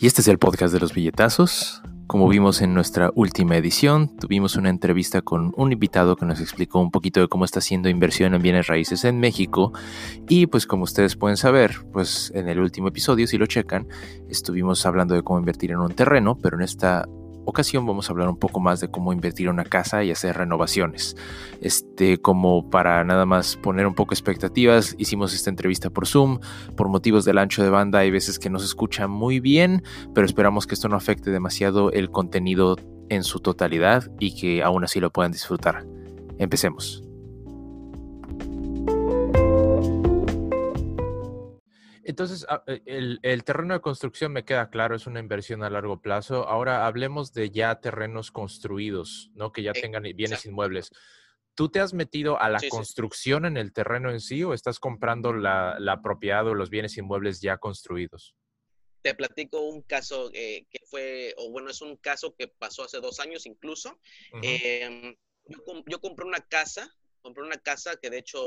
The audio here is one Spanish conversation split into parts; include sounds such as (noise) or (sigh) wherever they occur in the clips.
Y este es el podcast de los billetazos. Como vimos en nuestra última edición, tuvimos una entrevista con un invitado que nos explicó un poquito de cómo está haciendo inversión en bienes raíces en México. Y pues como ustedes pueden saber, pues en el último episodio, si lo checan, estuvimos hablando de cómo invertir en un terreno, pero en esta ocasión vamos a hablar un poco más de cómo invertir una casa y hacer renovaciones. Este, como para nada más poner un poco expectativas, hicimos esta entrevista por Zoom. Por motivos del ancho de banda hay veces que no se escucha muy bien, pero esperamos que esto no afecte demasiado el contenido en su totalidad y que aún así lo puedan disfrutar. Empecemos. Entonces, ah, eh, el, terreno de construcción me queda claro, es una inversión a largo plazo. Ahora hablemos de ya terrenos construidos, ¿no? Que ya tengan bienes inmuebles. ¿Tú te has metido a la construcción en el terreno en sí o estás comprando la, propiedad o los bienes inmuebles ya construidos? Te platico un caso eh, que fue, o bueno, es un caso que pasó hace dos años incluso. Em, yo, yo compré una casa compré una casa que de hecho,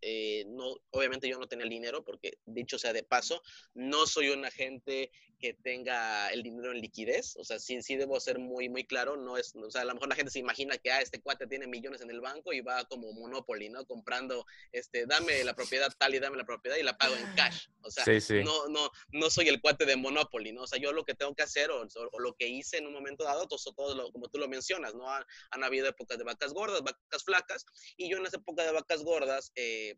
eh, no, obviamente yo no tenía el dinero, porque dicho sea de paso, no soy un agente que tenga el dinero en liquidez, o sea, sí, sí debo ser muy, muy claro, no es, o sea, a lo mejor la gente se imagina que, ah, este cuate tiene millones en el banco y va como Monopoly, ¿no? Comprando, este, dame la propiedad tal y dame la propiedad y la pago en cash, o sea, No, no, no soy el cuate de Monopoly, ¿no? O sea, yo lo que tengo que hacer o, lo que hice en un momento dado, todo, todo como tú lo mencionas, ¿no? Han, han habido épocas de vacas gordas, vacas flacas, y yo en esa época de vacas gordas, eh,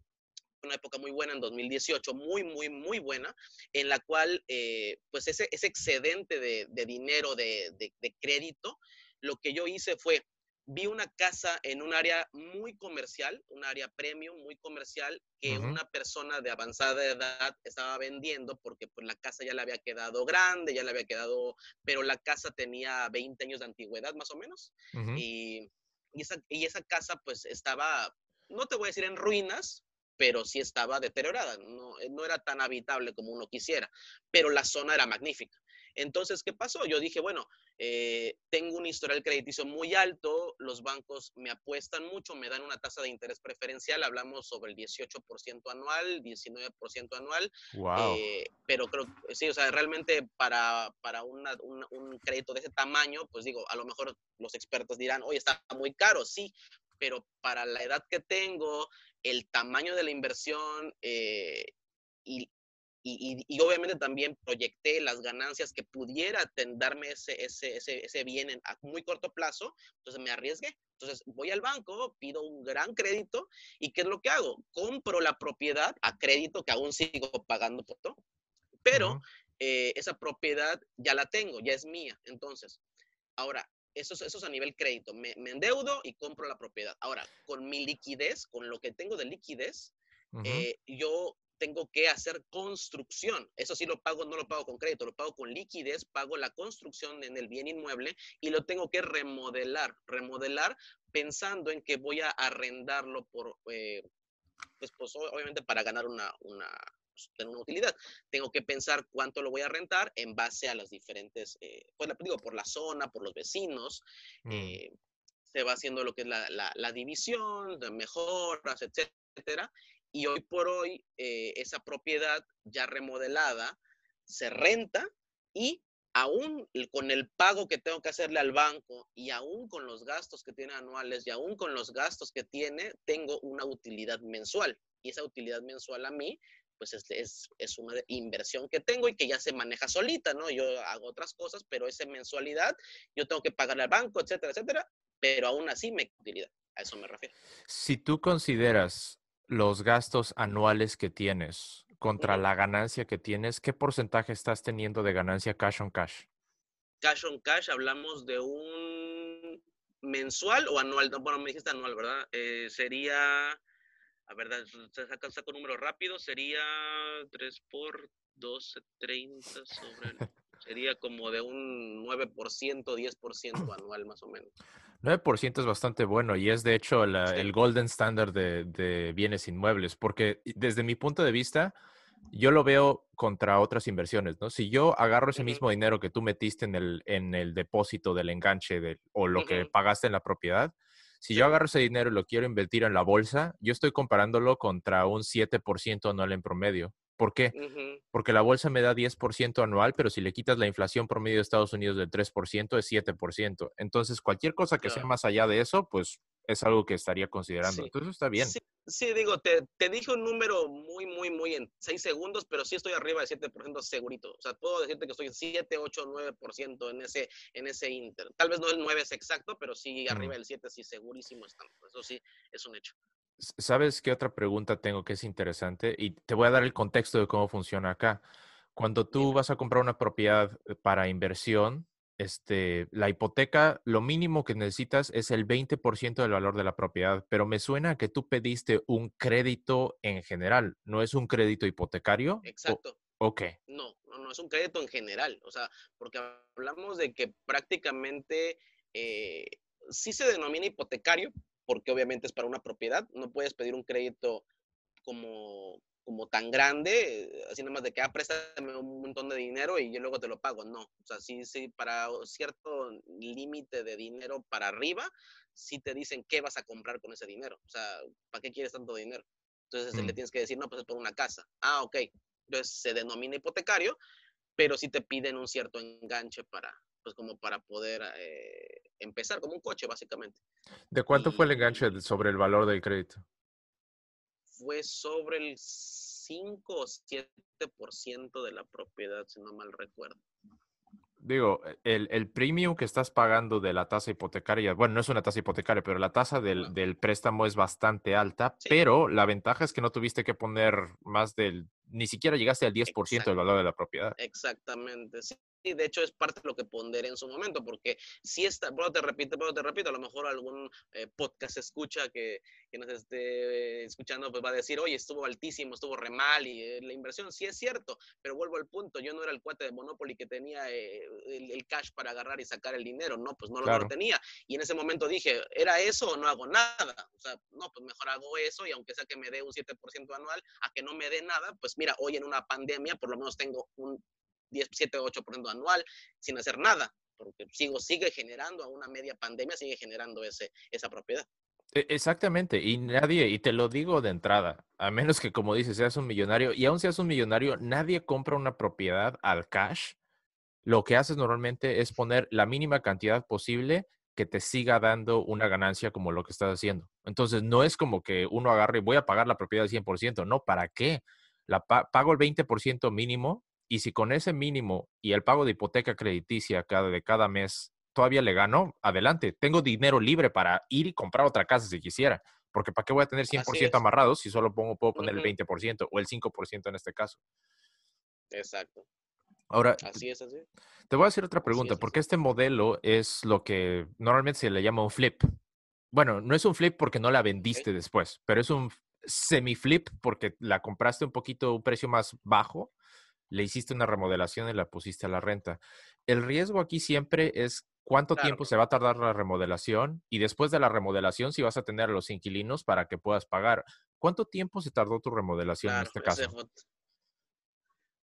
una época muy buena en 2018, muy, muy, muy buena, en la cual, eh, pues ese, ese excedente de, dinero, de, crédito, lo que yo hice fue, vi una casa en un área muy comercial, un área premium, muy comercial, que una persona de avanzada edad estaba vendiendo porque pues la casa ya le había quedado grande, ya le había quedado, pero la casa tenía 20 años de antigüedad más o menos. y, y, esa, y esa casa pues estaba, no te voy a decir en ruinas, pero sí estaba deteriorada, no, eh, no era tan habitable como uno quisiera, pero la zona era magnífica. Entonces, ¿qué pasó? Yo dije, bueno, eh, tengo un historial crediticio muy alto, los bancos me apuestan mucho, me dan una tasa de interés preferencial, hablamos sobre el 18% anual, 19% anual, wow. Eh, pero creo sí, o sea, realmente para, para un crédito de ese tamaño, pues digo, a lo mejor los expertos dirán, oye, está muy caro, sí, pero para la edad que tengo, el tamaño de la inversión eh, y, y, obviamente también proyecté las ganancias que pudiera darme ese, ese, ese, ese bien a muy corto plazo, entonces me arriesgué. Entonces voy al banco, pido un gran crédito y ¿qué es lo que hago? Compro la propiedad a crédito que aún sigo pagando por todo, pero eh, esa propiedad ya la tengo, ya es mía. Entonces, ahora, eso, eso es a nivel crédito. Me, endeudo y compro la propiedad. Ahora, con mi liquidez, con lo que tengo de liquidez, eh, yo tengo que hacer construcción. Eso sí lo pago, no lo pago con crédito, lo pago con liquidez, pago la construcción en el bien inmueble y lo tengo que remodelar. Remodelar pensando en que voy a arrendarlo por, eh, pues, pues, obviamente para ganar una, una, pues, tener una utilidad. Tengo que pensar cuánto lo voy a rentar en base a las diferentes, eh, pues digo, por la zona, por los vecinos. Mm. Eh, se va haciendo lo que es la, la, división, de mejoras, etcétera. Y hoy por hoy, eh, esa propiedad ya remodelada se renta y aún con el pago que tengo que hacerle al banco y aún con los gastos que tiene anuales y aún con los gastos que tiene, tengo una utilidad mensual. Y esa utilidad mensual a mí pues es, es, una inversión que tengo y que ya se maneja solita, ¿no? Yo hago otras cosas, pero esa mensualidad yo tengo que pagarle al banco, etcétera, etcétera, pero aún así me utilidad. A eso me refiero. Si tú consideras los gastos anuales que tienes contra la ganancia que tienes, ¿qué porcentaje estás teniendo de ganancia cash on cash? Cash on cash hablamos de un mensual o anual, bueno, me dijiste anual, ¿verdad? Eh, sería a ver, saca, saca un número rápido, sería 3 por 12, 30 sobre... sería como de un 9%, 10% (laughs) anual más o menos. 9% es bastante bueno y es de hecho el golden standard de, bienes inmuebles, porque desde mi punto de vista, yo lo veo contra otras inversiones, ¿no? Si yo agarro ese mismo dinero que tú metiste en el, en el depósito del enganche de, o lo que pagaste en la propiedad, si yo agarro ese dinero y lo quiero invertir en la bolsa, yo estoy comparándolo contra un 7% anual en promedio. ¿Por qué? Porque la bolsa me da 10% anual, pero si le quitas la inflación promedio de Estados Unidos del 3%, es 7%. Entonces, cualquier cosa que sea más allá de eso, pues es algo que estaría considerando. Entonces, está bien. Sí, digo, te, te, dije un número muy, muy, muy en 6 segundos, pero sí estoy arriba del 7% segurito. O sea, puedo decirte que estoy en 7, 8, 9% en ese, en ese inter. Tal vez no el 9 es exacto, pero sí arriba del 7 sí segurísimo estamos. Eso sí, es un hecho. ¿Sabes qué otra pregunta tengo que es interesante? Y te voy a dar el contexto de cómo funciona acá. Cuando tú vas a comprar una propiedad eh, para inversión, este, la hipoteca, lo mínimo que necesitas es el 20% del valor de la propiedad, pero me suena que tú pediste un crédito en general, ¿no es un crédito hipotecario? Exacto. ok. No, no, no, es un crédito en general, o sea, porque hablamos de que prácticamente eh, sí se denomina hipotecario, porque obviamente es para una propiedad. No puedes pedir un crédito como, como tan grande, así nada más de que, ah, préstame un montón de dinero y yo luego te lo pago. No, o sea, sí, sí, para cierto límite de dinero para arriba, sí te dicen qué vas a comprar con ese dinero. O sea, ¿para qué quieres tanto dinero? Entonces le mm. tienes que decir, no, pues es por una casa. Ah, ok. Entonces se denomina hipotecario, pero sí te piden un cierto enganche para, pues como para poder eh, empezar, como un coche básicamente. ¿De cuánto fue el enganche sobre el valor del crédito? Fue sobre el 5 o 7% de la propiedad, si no mal recuerdo. Digo, el, el premium que estás pagando de la tasa hipotecaria, bueno, no es una tasa hipotecaria, pero la tasa del, del préstamo es bastante alta, pero la ventaja es que no tuviste que poner más del, ni siquiera llegaste al 10% del valor de la propiedad. Exactamente, sí de hecho es parte de lo que ponderé en su momento, porque si está, bueno, te repito, pero te repito, a lo mejor algún eh, podcast escucha que, que, nos esté escuchando, pues va a decir, oye, estuvo altísimo, estuvo re mal, y eh, la inversión sí es cierto, pero vuelvo al punto, yo no era el cuate de Monopoly que tenía eh, el, cash para agarrar y sacar el dinero, no, pues no, lo tenía, y en ese momento dije, ¿era eso o no hago nada? O sea, no, pues mejor hago eso, y aunque sea que me dé un 7% anual, a que no me dé nada, pues mira, hoy en una pandemia por lo menos tengo un 10, 7, 8% anual sin hacer nada, porque sigo, sigue generando a una media pandemia, sigue generando ese, esa propiedad. E, exactamente, y nadie, y te lo digo de entrada, a menos que como dices, seas un millonario, y aún seas un millonario, nadie compra una propiedad al cash. Lo que haces normalmente es poner la mínima cantidad posible que te siga dando una ganancia como lo que estás haciendo. Entonces, no es como que uno agarre y voy a pagar la propiedad al 100%, no, ¿para qué? La pago el 20% mínimo y si con ese mínimo y el pago de hipoteca crediticia cada, de cada mes todavía le gano, adelante. Tengo dinero libre para ir y comprar otra casa si quisiera. Porque ¿para qué voy a tener 100% amarrado si solo pongo, puedo poner el 20% o el 5% en este caso? Exacto. Ahora, así es, así. Te voy a hacer otra pregunta, porque este modelo es lo que normalmente se le llama un flip. Bueno, no es un flip porque no la vendiste después, pero es un semi-flip porque la compraste un poquito, un precio más bajo le hiciste una remodelación y la pusiste a la renta. El riesgo aquí siempre es cuánto tiempo se va a tardar la remodelación y después de la remodelación si vas a tener a los inquilinos para que puedas pagar. ¿Cuánto tiempo se tardó tu remodelación en este caso?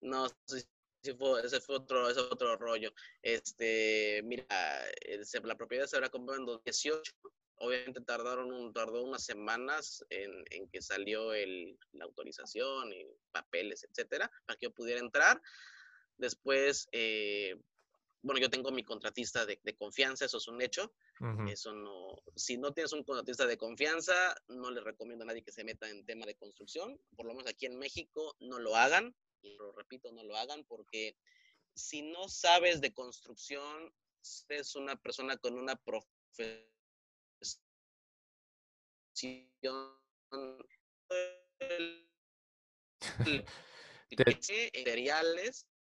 no, ese fue otro, ese otro rollo. Este, mira, la propiedad se habrá comprado en 2018 obviamente tardaron un, tardó unas semanas en, en que salió el, la autorización y papeles, etcétera, para que yo pudiera entrar. Después, eh, bueno, yo tengo mi contratista de, de, confianza, eso es un hecho. Eso no, si no tienes un contratista de confianza, no le recomiendo a nadie que se meta en tema de construcción. Por lo menos aquí en México no lo hagan, y lo repito, no lo hagan porque si no sabes de construcción, es una persona con una profesión (laughs)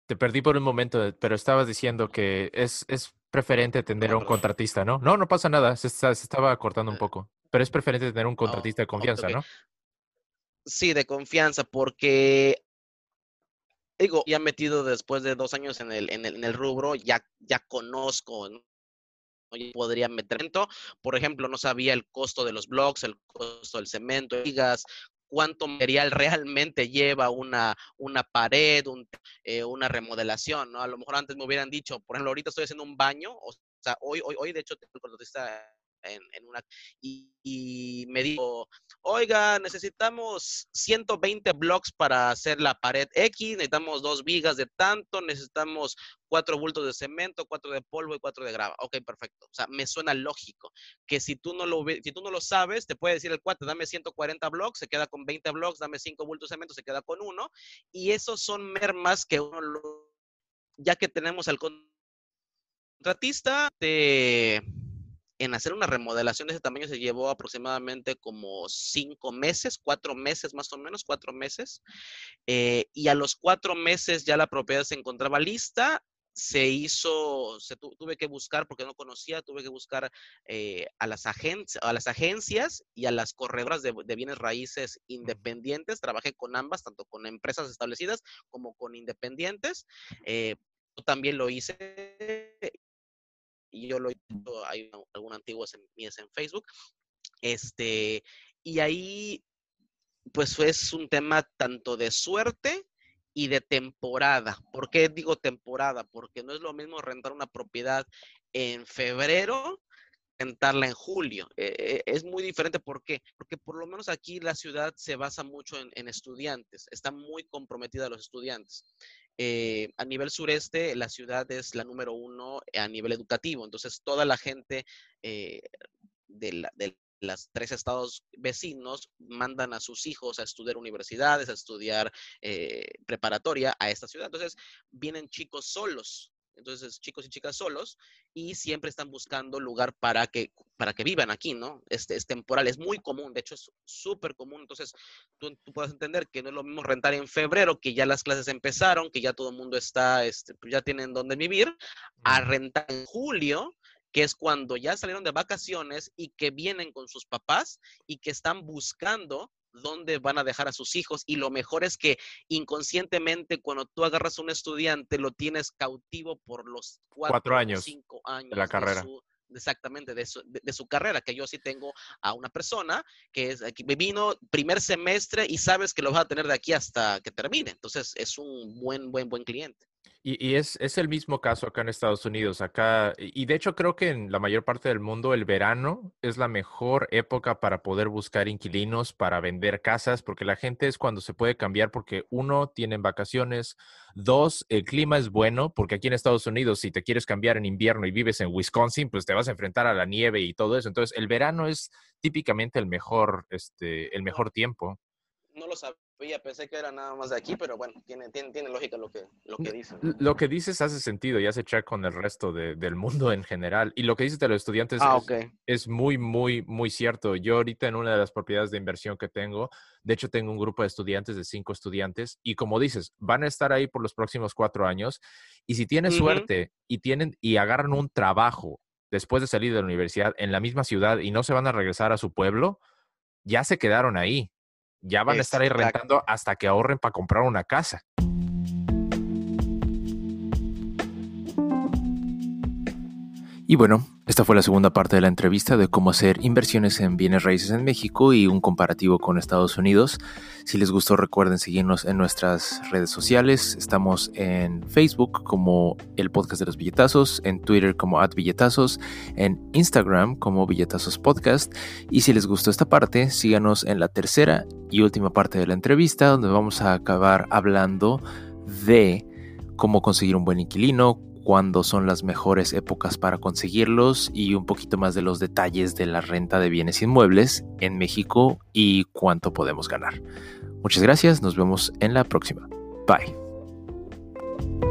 te, perdí por un momento, pero estabas diciendo que es, es preferente tener un contratista, ¿no? No, no pasa nada, se, estaba cortando un ah. poco, pero es preferente tener un contratista de confianza, ¿no? Sí, de confianza, porque digo, ya metido después de dos años en el, en el, en el rubro, ya, ya conozco podría meter. Por ejemplo, no sabía el costo de los blogs, el costo del cemento, digas, cuánto material (laughs) realmente lleva una, una pared, eh, una remodelación, ¿no? A lo mejor antes me hubieran dicho, por ejemplo, ahorita estoy haciendo un baño, o sea, hoy, hoy, hoy de hecho tengo el contratista en, una, y, me dijo, oiga, necesitamos 120 blocks para hacer la pared X, necesitamos dos vigas de tanto, necesitamos cuatro bultos de cemento, cuatro de polvo y cuatro de grava. Ok, perfecto. O sea, me suena lógico que si tú no lo, si tú no lo sabes, te puede decir el cuate, dame 140 blocks, se queda con 20 blocks, dame cinco bultos de cemento, se queda con uno. Y esos son mermas que uno, ya que tenemos al contratista, de en hacer una remodelación de ese tamaño se llevó aproximadamente como cinco meses, cuatro meses más o menos, cuatro meses. Eh, y a los cuatro meses ya la propiedad se encontraba lista. Se hizo, se tuve que buscar, porque no conocía, tuve que buscar eh, a, las a las agencias y a las corredoras de, bienes raíces independientes. Trabajé con ambas, tanto con empresas establecidas como con independientes. Eh, yo también lo hice y yo lo visto, hay algunas antiguas mías en Facebook, este, y ahí pues es un tema tanto de suerte y de temporada. ¿Por qué digo temporada? Porque no es lo mismo rentar una propiedad en febrero rentarla en julio. Eh, eh, es muy diferente. ¿Por qué? Porque por lo menos aquí la ciudad se basa mucho en, en estudiantes, está muy comprometida a los estudiantes. Eh, a nivel sureste, la ciudad es la número uno a nivel educativo. Entonces, toda la gente eh, de, los tres estados vecinos mandan a sus hijos a estudiar universidades, a estudiar eh, preparatoria a esta ciudad. Entonces, vienen chicos solos entonces chicos y chicas solos, y siempre están buscando lugar para que, para que vivan aquí, ¿no? Este es temporal, es muy común, de hecho es súper común, entonces tú, tú, puedes entender que no es lo mismo rentar en febrero, que ya las clases empezaron, que ya todo el mundo está, este, pues, ya tienen donde vivir, a rentar en julio, que es cuando ya salieron de vacaciones y que vienen con sus papás y que están buscando dónde van a dejar a sus hijos y lo mejor es que inconscientemente cuando tú agarras a un estudiante lo tienes cautivo por los cuatro, años, cinco años de la carrera. exactamente, de su, de, su, carrera, que yo sí tengo a una persona que, es, que vino primer semestre y sabes que lo vas a tener de aquí hasta que termine. Entonces es un buen, buen, buen cliente. Y, es, el mismo caso acá en Estados Unidos. Acá, y de hecho creo que en la mayor parte del mundo el verano es la mejor época para poder buscar inquilinos, para vender casas, porque la gente es cuando se puede cambiar, porque uno, tienen vacaciones, dos, el clima es bueno, porque aquí en Estados Unidos si te quieres cambiar en invierno y vives en Wisconsin, pues te vas a enfrentar a la nieve y todo eso. Entonces el verano es típicamente el mejor, este, el mejor tiempo. No lo sabía pensé que era nada más de aquí, pero bueno, tiene, tiene, tiene lógica lo que, lo que dices. Lo que dices hace sentido y hace check con el resto de, del mundo en general. Y lo que dices de los estudiantes ah, es, es, muy, muy, muy cierto. Yo ahorita en una de las propiedades de inversión que tengo, de hecho tengo un grupo de estudiantes, de cinco estudiantes, y como dices, van a estar ahí por los próximos cuatro años. Y si tienen suerte y, tienen, y agarran un trabajo después de salir de la universidad en la misma ciudad y no se van a regresar a su pueblo, ya se quedaron ahí ya van a estar ahí rentando hasta que ahorren para comprar una casa. Y bueno, esta fue la segunda parte de la entrevista de cómo hacer inversiones en bienes raíces en México y un comparativo con Estados Unidos. Si les gustó, recuerden seguirnos en nuestras redes sociales. Estamos en Facebook como el podcast de los billetazos, en Twitter como at billetazos, en Instagram como billetazos podcast. Y si les gustó esta parte, síganos en la tercera y última parte de la entrevista, donde vamos a acabar hablando de cómo conseguir un buen inquilino, cuándo son las mejores épocas para conseguirlos y un poquito más de los detalles de la renta de bienes inmuebles en México y cuánto podemos ganar. Muchas gracias, nos vemos en la próxima. Bye.